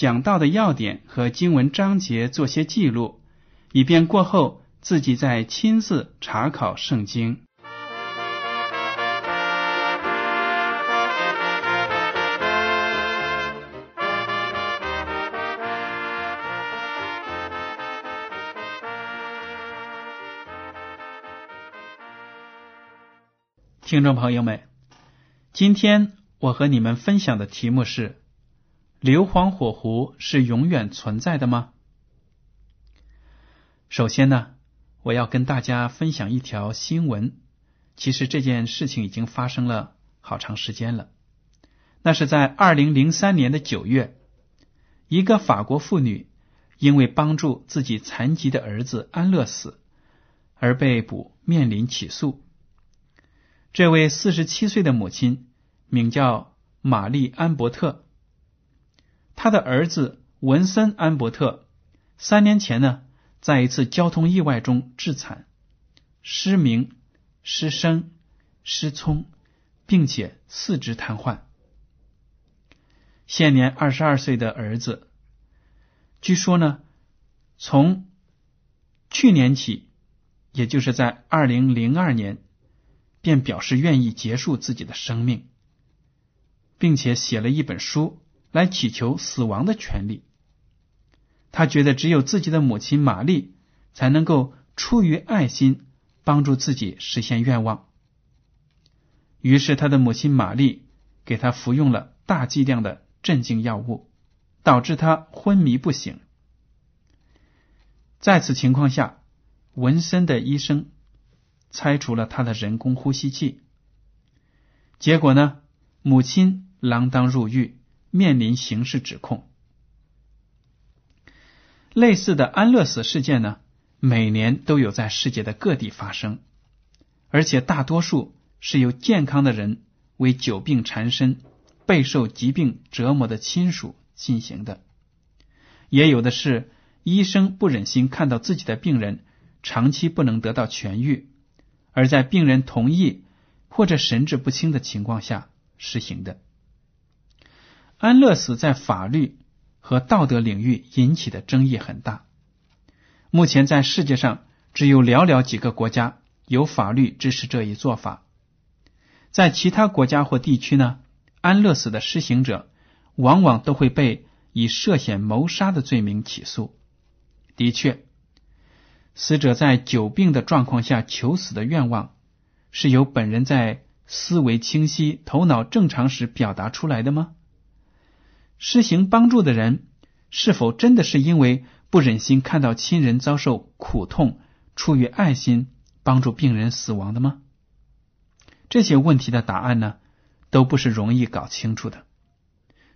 讲到的要点和经文章节做些记录，以便过后自己再亲自查考圣经。听众朋友们，今天我和你们分享的题目是：硫磺火湖是永远存在的吗？首先呢，我要跟大家分享一条新闻。其实这件事情已经发生了好长时间了。那是在二零零三年的九月，一个法国妇女因为帮助自己残疾的儿子安乐死而被捕，面临起诉。这位四十七岁的母亲名叫玛丽安伯特，他的儿子文森安伯特三年前呢，在一次交通意外中致残，失明、失声、失聪，并且四肢瘫痪。现年二十二岁的儿子，据说呢，从去年起，也就是在二零零二年。便表示愿意结束自己的生命，并且写了一本书来祈求死亡的权利。他觉得只有自己的母亲玛丽才能够出于爱心帮助自己实现愿望。于是，他的母亲玛丽给他服用了大剂量的镇静药物，导致他昏迷不醒。在此情况下，文森的医生。拆除了他的人工呼吸器，结果呢？母亲锒铛入狱，面临刑事指控。类似的安乐死事件呢，每年都有在世界的各地发生，而且大多数是由健康的人为久病缠身、备受疾病折磨的亲属进行的，也有的是医生不忍心看到自己的病人长期不能得到痊愈。而在病人同意或者神志不清的情况下实行的安乐死，在法律和道德领域引起的争议很大。目前在世界上只有寥寥几个国家有法律支持这一做法。在其他国家或地区呢，安乐死的施行者往往都会被以涉嫌谋杀的罪名起诉。的确。死者在久病的状况下求死的愿望，是由本人在思维清晰、头脑正常时表达出来的吗？施行帮助的人是否真的是因为不忍心看到亲人遭受苦痛，出于爱心帮助病人死亡的吗？这些问题的答案呢，都不是容易搞清楚的。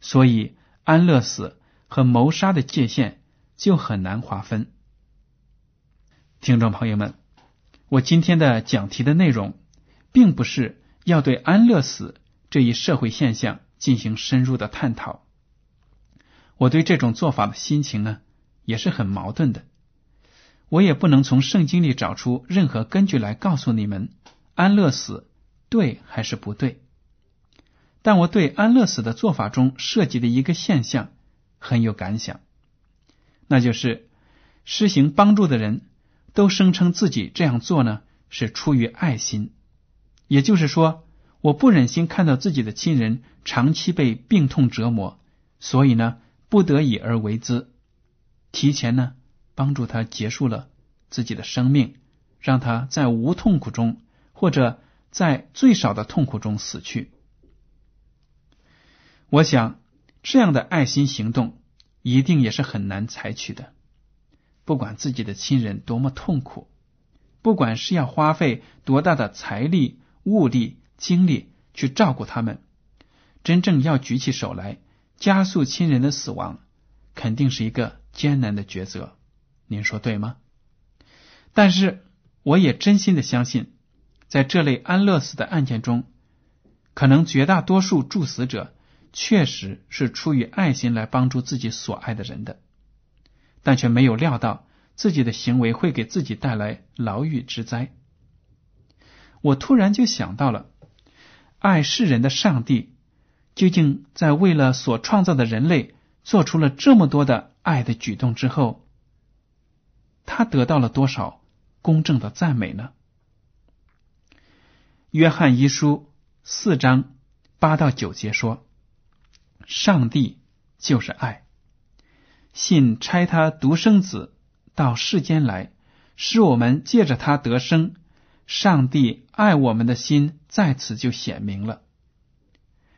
所以，安乐死和谋杀的界限就很难划分。听众朋友们，我今天的讲题的内容，并不是要对安乐死这一社会现象进行深入的探讨。我对这种做法的心情呢，也是很矛盾的。我也不能从圣经里找出任何根据来告诉你们安乐死对还是不对。但我对安乐死的做法中涉及的一个现象很有感想，那就是施行帮助的人。都声称自己这样做呢是出于爱心，也就是说，我不忍心看到自己的亲人长期被病痛折磨，所以呢不得已而为之，提前呢帮助他结束了自己的生命，让他在无痛苦中，或者在最少的痛苦中死去。我想，这样的爱心行动一定也是很难采取的。不管自己的亲人多么痛苦，不管是要花费多大的财力、物力、精力去照顾他们，真正要举起手来加速亲人的死亡，肯定是一个艰难的抉择。您说对吗？但是，我也真心的相信，在这类安乐死的案件中，可能绝大多数助死者确实是出于爱心来帮助自己所爱的人的。但却没有料到自己的行为会给自己带来牢狱之灾。我突然就想到了，爱世人的上帝究竟在为了所创造的人类做出了这么多的爱的举动之后，他得到了多少公正的赞美呢？约翰一书四章八到九节说：“上帝就是爱。”信差他独生子到世间来，使我们借着他得生。上帝爱我们的心在此就显明了。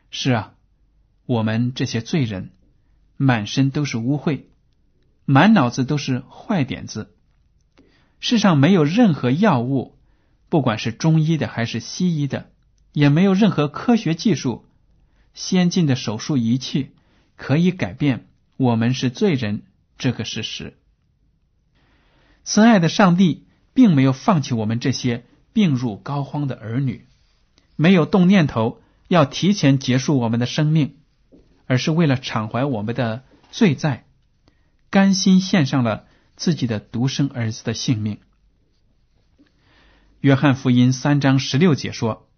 是啊，我们这些罪人，满身都是污秽，满脑子都是坏点子。世上没有任何药物，不管是中医的还是西医的，也没有任何科学技术、先进的手术仪器可以改变。我们是罪人，这个事实。慈爱的上帝并没有放弃我们这些病入膏肓的儿女，没有动念头要提前结束我们的生命，而是为了偿还我们的罪债，甘心献上了自己的独生儿子的性命。约翰福音三章十六节说：“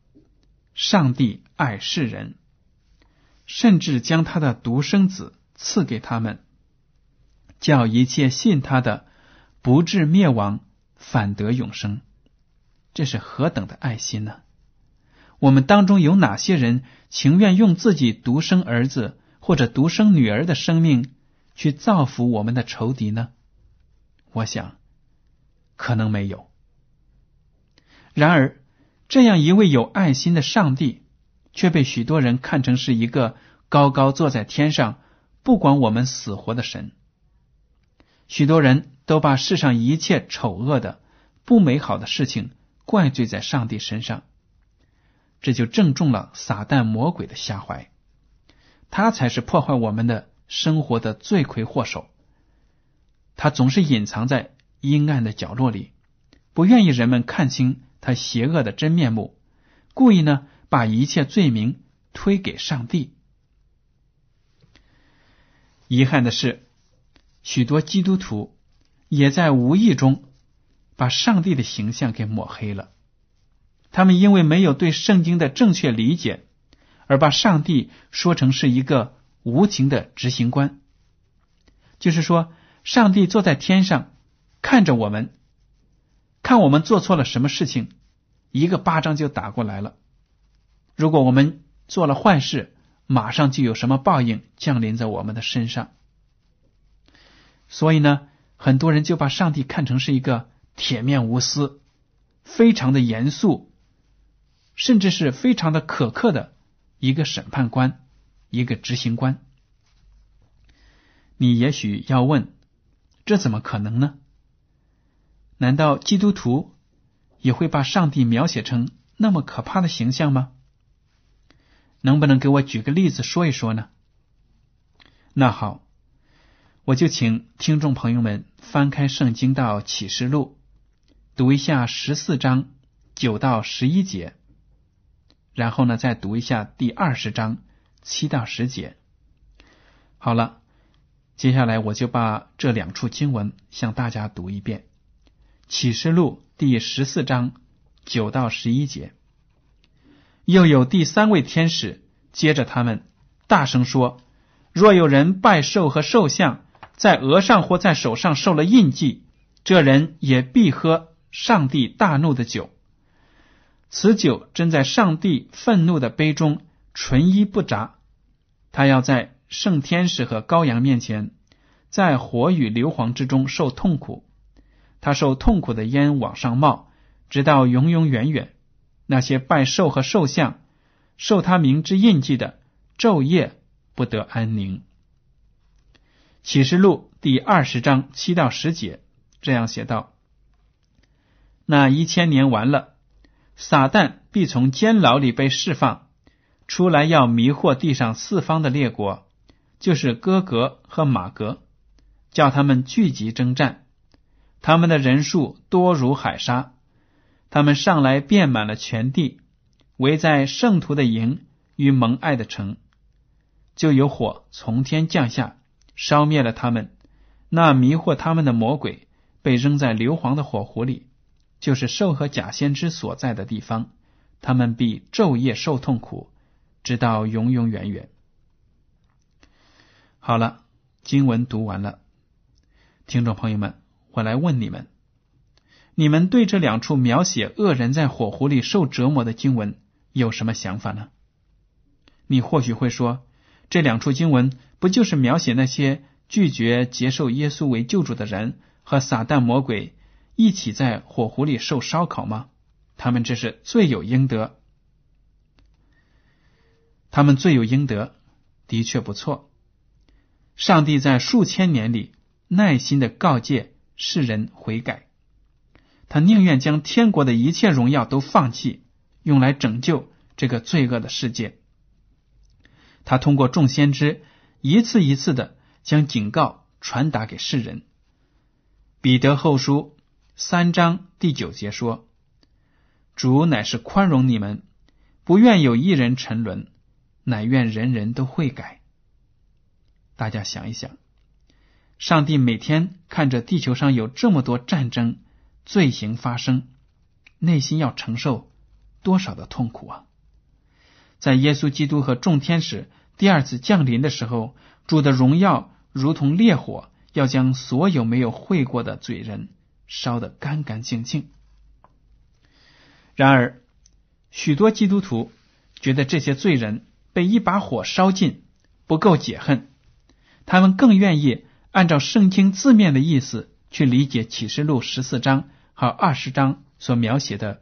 上帝爱世人，甚至将他的独生子。”赐给他们，叫一切信他的不至灭亡，反得永生。这是何等的爱心呢？我们当中有哪些人情愿用自己独生儿子或者独生女儿的生命去造福我们的仇敌呢？我想，可能没有。然而，这样一位有爱心的上帝，却被许多人看成是一个高高坐在天上。不管我们死活的神，许多人都把世上一切丑恶的、不美好的事情怪罪在上帝身上，这就正中了撒旦魔鬼的下怀。他才是破坏我们的生活的罪魁祸首。他总是隐藏在阴暗的角落里，不愿意人们看清他邪恶的真面目，故意呢把一切罪名推给上帝。遗憾的是，许多基督徒也在无意中把上帝的形象给抹黑了。他们因为没有对圣经的正确理解，而把上帝说成是一个无情的执行官，就是说，上帝坐在天上看着我们，看我们做错了什么事情，一个巴掌就打过来了。如果我们做了坏事，马上就有什么报应降临在我们的身上，所以呢，很多人就把上帝看成是一个铁面无私、非常的严肃，甚至是非常的苛刻的一个审判官、一个执行官。你也许要问：这怎么可能呢？难道基督徒也会把上帝描写成那么可怕的形象吗？能不能给我举个例子说一说呢？那好，我就请听众朋友们翻开圣经到启示录，读一下十四章九到十一节，然后呢再读一下第二十章七到十节。好了，接下来我就把这两处经文向大家读一遍：启示录第十四章九到十一节。又有第三位天使接着他们大声说：“若有人拜兽和兽像，在额上或在手上受了印记，这人也必喝上帝大怒的酒。此酒正在上帝愤怒的杯中，纯一不杂。他要在圣天使和羔羊面前，在火与硫磺之中受痛苦。他受痛苦的烟往上冒，直到永永远远。那些拜兽和兽像、受他名之印记的，昼夜不得安宁。启示录第二十章七到十节这样写道：那一千年完了，撒旦必从监牢里被释放出来，要迷惑地上四方的列国，就是哥格和马格，叫他们聚集征战。他们的人数多如海沙。他们上来遍满了全地，围在圣徒的营与蒙爱的城，就有火从天降下，烧灭了他们。那迷惑他们的魔鬼被扔在硫磺的火湖里，就是兽和假先知所在的地方。他们必昼夜受痛苦，直到永永远远。好了，经文读完了，听众朋友们，我来问你们。你们对这两处描写恶人在火湖里受折磨的经文有什么想法呢？你或许会说，这两处经文不就是描写那些拒绝接受耶稣为救主的人和撒旦魔鬼一起在火狐里受烧烤吗？他们这是罪有应得，他们罪有应得，的确不错。上帝在数千年里耐心的告诫世人悔改。他宁愿将天国的一切荣耀都放弃，用来拯救这个罪恶的世界。他通过众先知一次一次的将警告传达给世人。彼得后书三章第九节说：“主乃是宽容你们，不愿有一人沉沦，乃愿人人都会改。”大家想一想，上帝每天看着地球上有这么多战争。罪行发生，内心要承受多少的痛苦啊！在耶稣基督和众天使第二次降临的时候，主的荣耀如同烈火，要将所有没有悔过的罪人烧得干干净净。然而，许多基督徒觉得这些罪人被一把火烧尽不够解恨，他们更愿意按照圣经字面的意思去理解启示录十四章。和二十章所描写的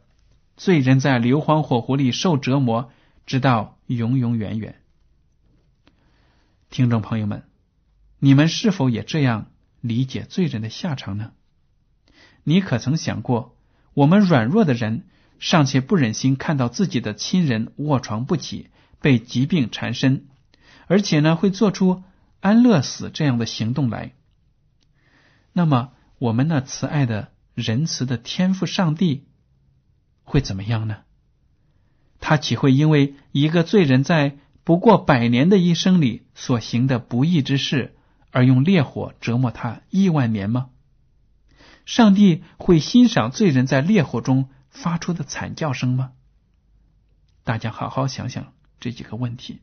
罪人在硫磺火湖里受折磨，直到永永远远。听众朋友们，你们是否也这样理解罪人的下场呢？你可曾想过，我们软弱的人尚且不忍心看到自己的亲人卧床不起，被疾病缠身，而且呢会做出安乐死这样的行动来？那么，我们那慈爱的？仁慈的天赋，上帝会怎么样呢？他岂会因为一个罪人在不过百年的一生里所行的不义之事，而用烈火折磨他亿万年吗？上帝会欣赏罪人在烈火中发出的惨叫声吗？大家好好想想这几个问题。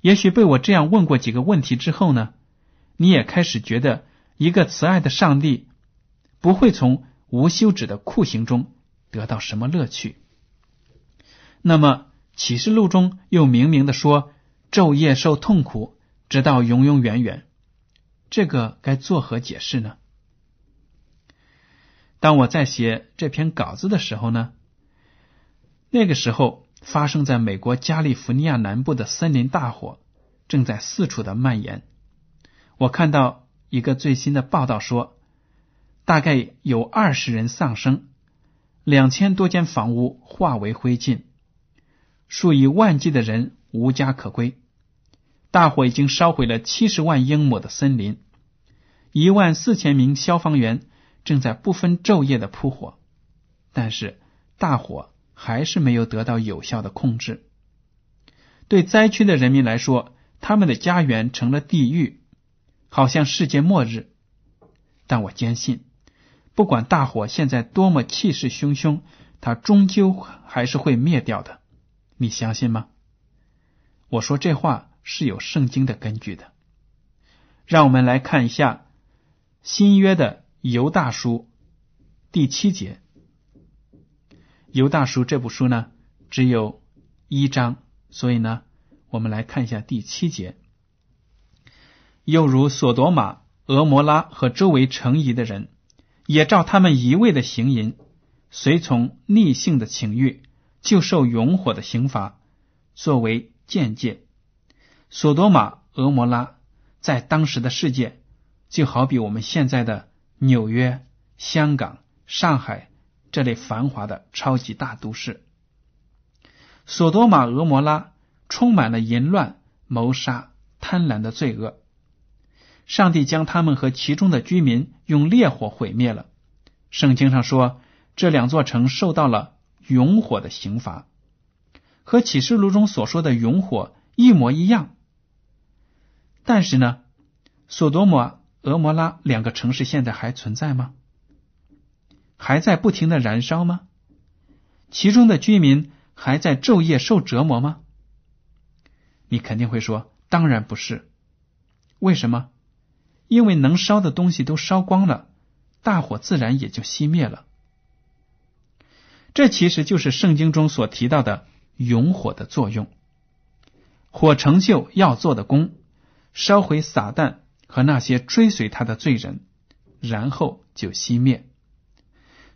也许被我这样问过几个问题之后呢，你也开始觉得一个慈爱的上帝。不会从无休止的酷刑中得到什么乐趣。那么启示录中又明明的说昼夜受痛苦，直到永永远远，这个该作何解释呢？当我在写这篇稿子的时候呢，那个时候发生在美国加利福尼亚南部的森林大火正在四处的蔓延。我看到一个最新的报道说。大概有二十人丧生，两千多间房屋化为灰烬，数以万计的人无家可归。大火已经烧毁了七十万英亩的森林，一万四千名消防员正在不分昼夜的扑火，但是大火还是没有得到有效的控制。对灾区的人民来说，他们的家园成了地狱，好像世界末日。但我坚信。不管大火现在多么气势汹汹，它终究还是会灭掉的。你相信吗？我说这话是有圣经的根据的。让我们来看一下新约的犹大书第七节。犹大书这部书呢，只有一章，所以呢，我们来看一下第七节。又如索多玛、俄摩拉和周围城邑的人，也照他们一味的行淫，随从逆性的情欲，就受永火的刑罚，作为见戒。索多玛、俄摩拉在当时的世界，就好比我们现在的纽约、香港、上海这类繁华的超级大都市。索多玛、俄摩拉充满了淫乱、谋杀、贪婪的罪恶。上帝将他们和其中的居民用烈火毁灭了。圣经上说，这两座城受到了永火的刑罚，和启示录中所说的永火一模一样。但是呢，索多玛、俄摩拉两个城市现在还存在吗？还在不停的燃烧吗？其中的居民还在昼夜受折磨吗？你肯定会说，当然不是。为什么？因为能烧的东西都烧光了，大火自然也就熄灭了。这其实就是圣经中所提到的永火的作用。火成就要做的功，烧毁撒旦和那些追随他的罪人，然后就熄灭。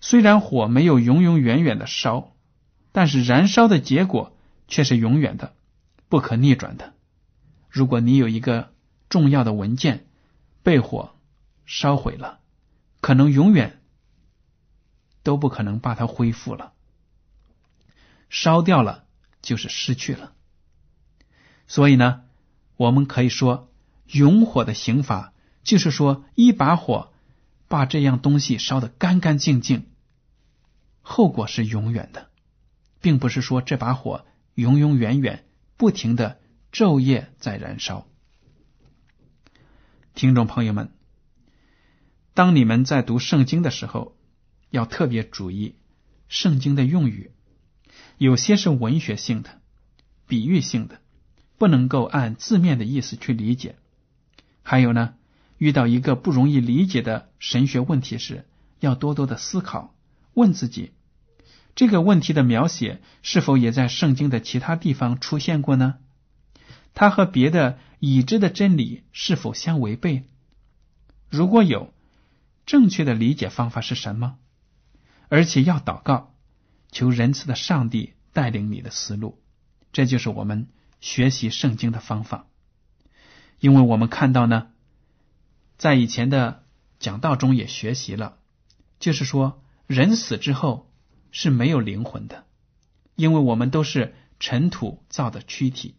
虽然火没有永永远远的烧，但是燃烧的结果却是永远的、不可逆转的。如果你有一个重要的文件，被火烧毁了，可能永远都不可能把它恢复了。烧掉了就是失去了。所以呢，我们可以说，永火的刑罚就是说，一把火把这样东西烧得干干净净，后果是永远的，并不是说这把火永永远远不停的昼夜在燃烧。听众朋友们，当你们在读圣经的时候，要特别注意圣经的用语，有些是文学性的、比喻性的，不能够按字面的意思去理解。还有呢，遇到一个不容易理解的神学问题时，要多多的思考，问自己这个问题的描写是否也在圣经的其他地方出现过呢？它和别的已知的真理是否相违背？如果有，正确的理解方法是什么？而且要祷告，求仁慈的上帝带领你的思路。这就是我们学习圣经的方法。因为我们看到呢，在以前的讲道中也学习了，就是说人死之后是没有灵魂的，因为我们都是尘土造的躯体。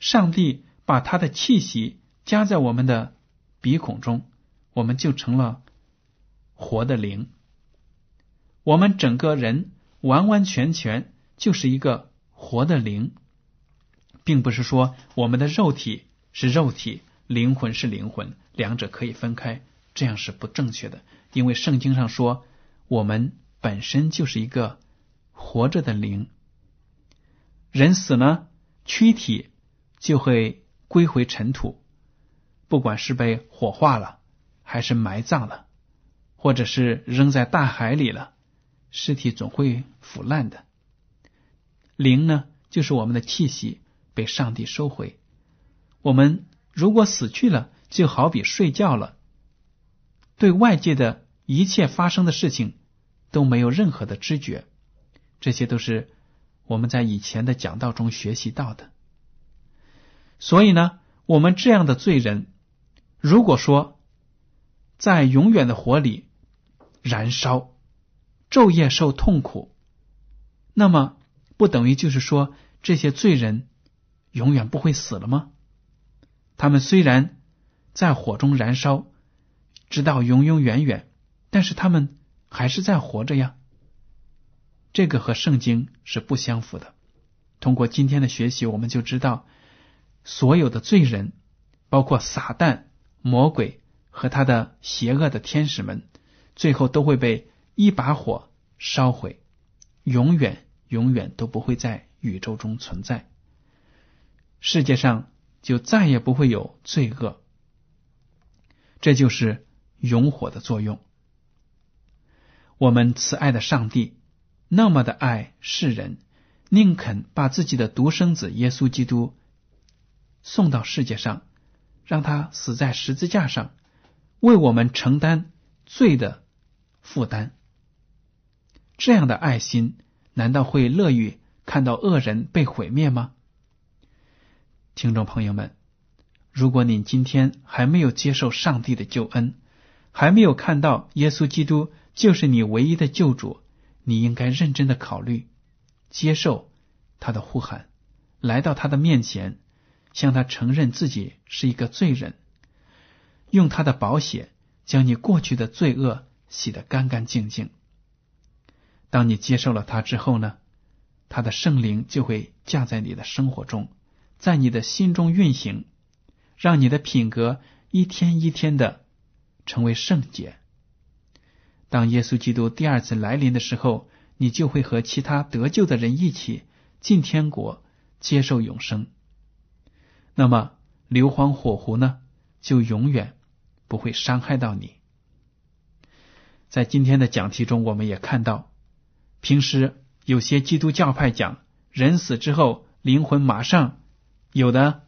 上帝把他的气息加在我们的鼻孔中，我们就成了活的灵。我们整个人完完全全就是一个活的灵，并不是说我们的肉体是肉体，灵魂是灵魂，两者可以分开，这样是不正确的。因为圣经上说，我们本身就是一个活着的灵。人死了，躯体。就会归回尘土，不管是被火化了，还是埋葬了，或者是扔在大海里了，尸体总会腐烂的。灵呢，就是我们的气息被上帝收回。我们如果死去了，就好比睡觉了，对外界的一切发生的事情都没有任何的知觉。这些都是我们在以前的讲道中学习到的。所以呢，我们这样的罪人，如果说在永远的火里燃烧，昼夜受痛苦，那么不等于就是说这些罪人永远不会死了吗？他们虽然在火中燃烧，直到永永远远，但是他们还是在活着呀。这个和圣经是不相符的。通过今天的学习，我们就知道。所有的罪人，包括撒旦、魔鬼和他的邪恶的天使们，最后都会被一把火烧毁，永远永远都不会在宇宙中存在。世界上就再也不会有罪恶。这就是永火的作用。我们慈爱的上帝那么的爱世人，宁肯把自己的独生子耶稣基督。送到世界上，让他死在十字架上，为我们承担罪的负担。这样的爱心，难道会乐于看到恶人被毁灭吗？听众朋友们，如果您今天还没有接受上帝的救恩，还没有看到耶稣基督就是你唯一的救主，你应该认真的考虑，接受他的呼喊，来到他的面前，向他承认自己是一个罪人，用他的宝血将你过去的罪恶洗得干干净净。当你接受了他之后呢，他的圣灵就会降在你的生活中，在你的心中运行，让你的品格一天一天的成为圣洁。当耶稣基督第二次来临的时候，你就会和其他得救的人一起进天国，接受永生。那么硫磺火湖呢，就永远不会伤害到你。在今天的讲题中，我们也看到。平时有些基督教派讲，人死之后灵魂马上有的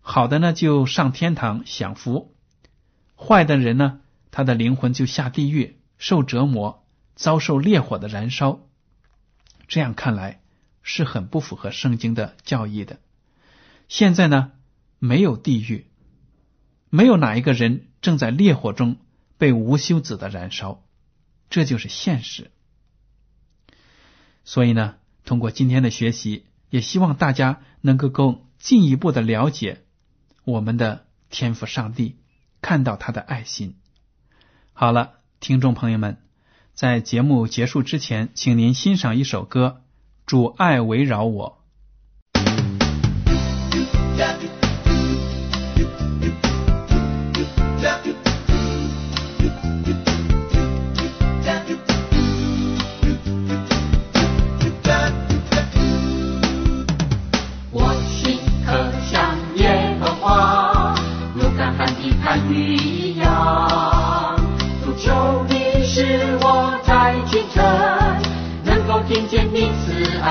好的呢就上天堂享福，坏的人呢他的灵魂就下地狱受折磨，遭受烈火的燃烧。这样看来是很不符合圣经的教义的。现在呢没有地狱，没有哪一个人正在烈火中被无休止的燃烧，这就是现实。所以呢，通过今天的学习，也希望大家能够更进一步的了解我们的天赋上帝，看到他的爱心。好了，听众朋友们，在节目结束之前，请您欣赏一首歌《主爱围绕我》。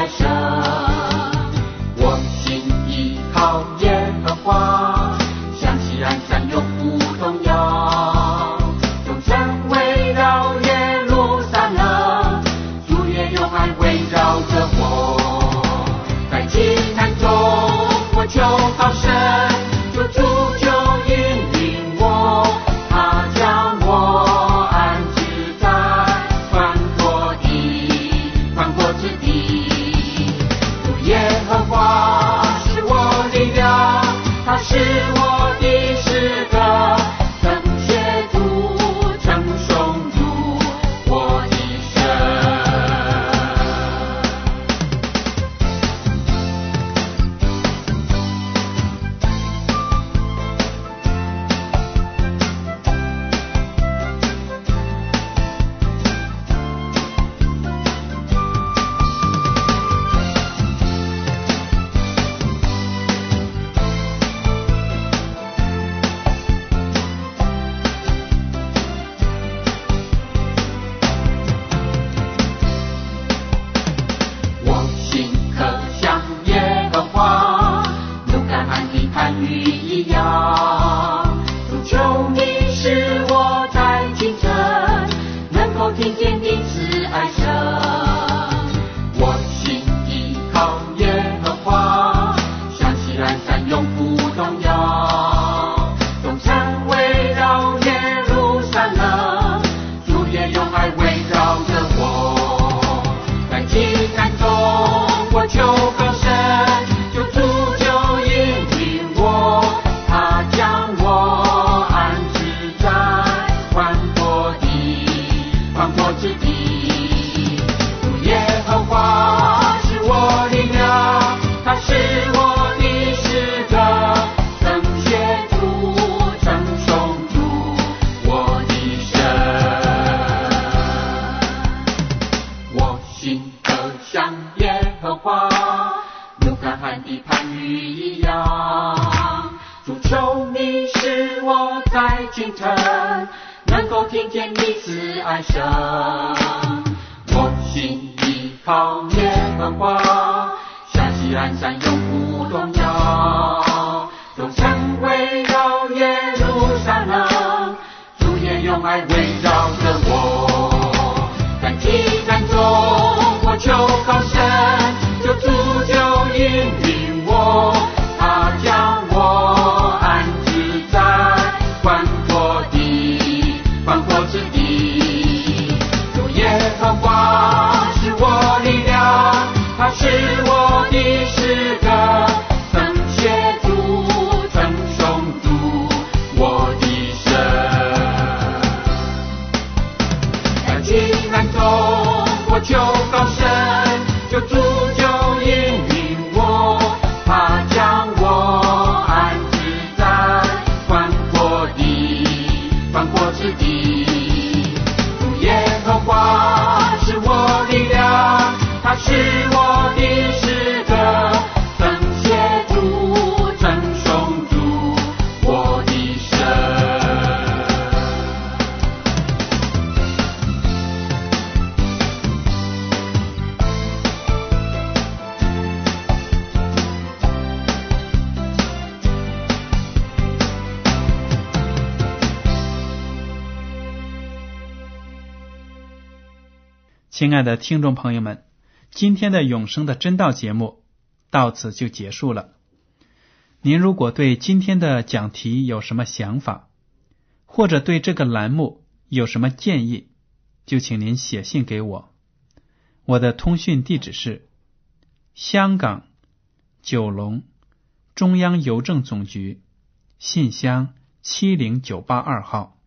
show. 我自己。爱上我心依靠耶和华夏启安山永不动摇。总身围绕耶路撒冷主也用爱围绕着我敢期敢中我求高声就主够引亲爱的听众朋友们，今天的永生的真道节目到此就结束了。您如果对今天的讲题有什么想法，或者对这个栏目有什么建议，就请您写信给我。我的通讯地址是香港九龙中央邮政总局信箱七零九八二号，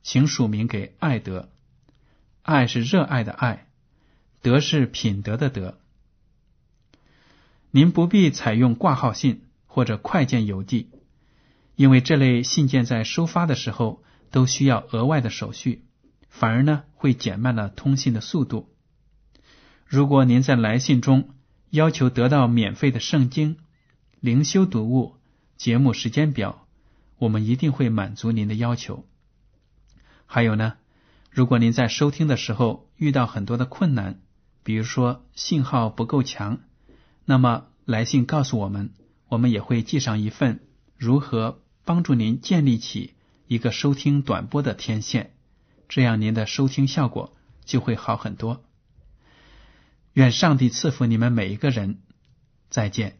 请署名给爱德。爱是热爱的爱，德是品德的德。您不必采用挂号信或者快件邮寄，因为这类信件在收发的时候都需要额外的手续，反而呢会减慢了通信的速度。如果您在来信中要求得到免费的圣经、灵修读物、节目时间表，我们一定会满足您的要求。还有呢？如果您在收听的时候遇到很多的困难，比如说信号不够强，那么来信告诉我们，我们也会寄上一份如何帮助您建立起一个收听短波的天线，这样您的收听效果就会好很多。愿上帝赐福你们每一个人，再见。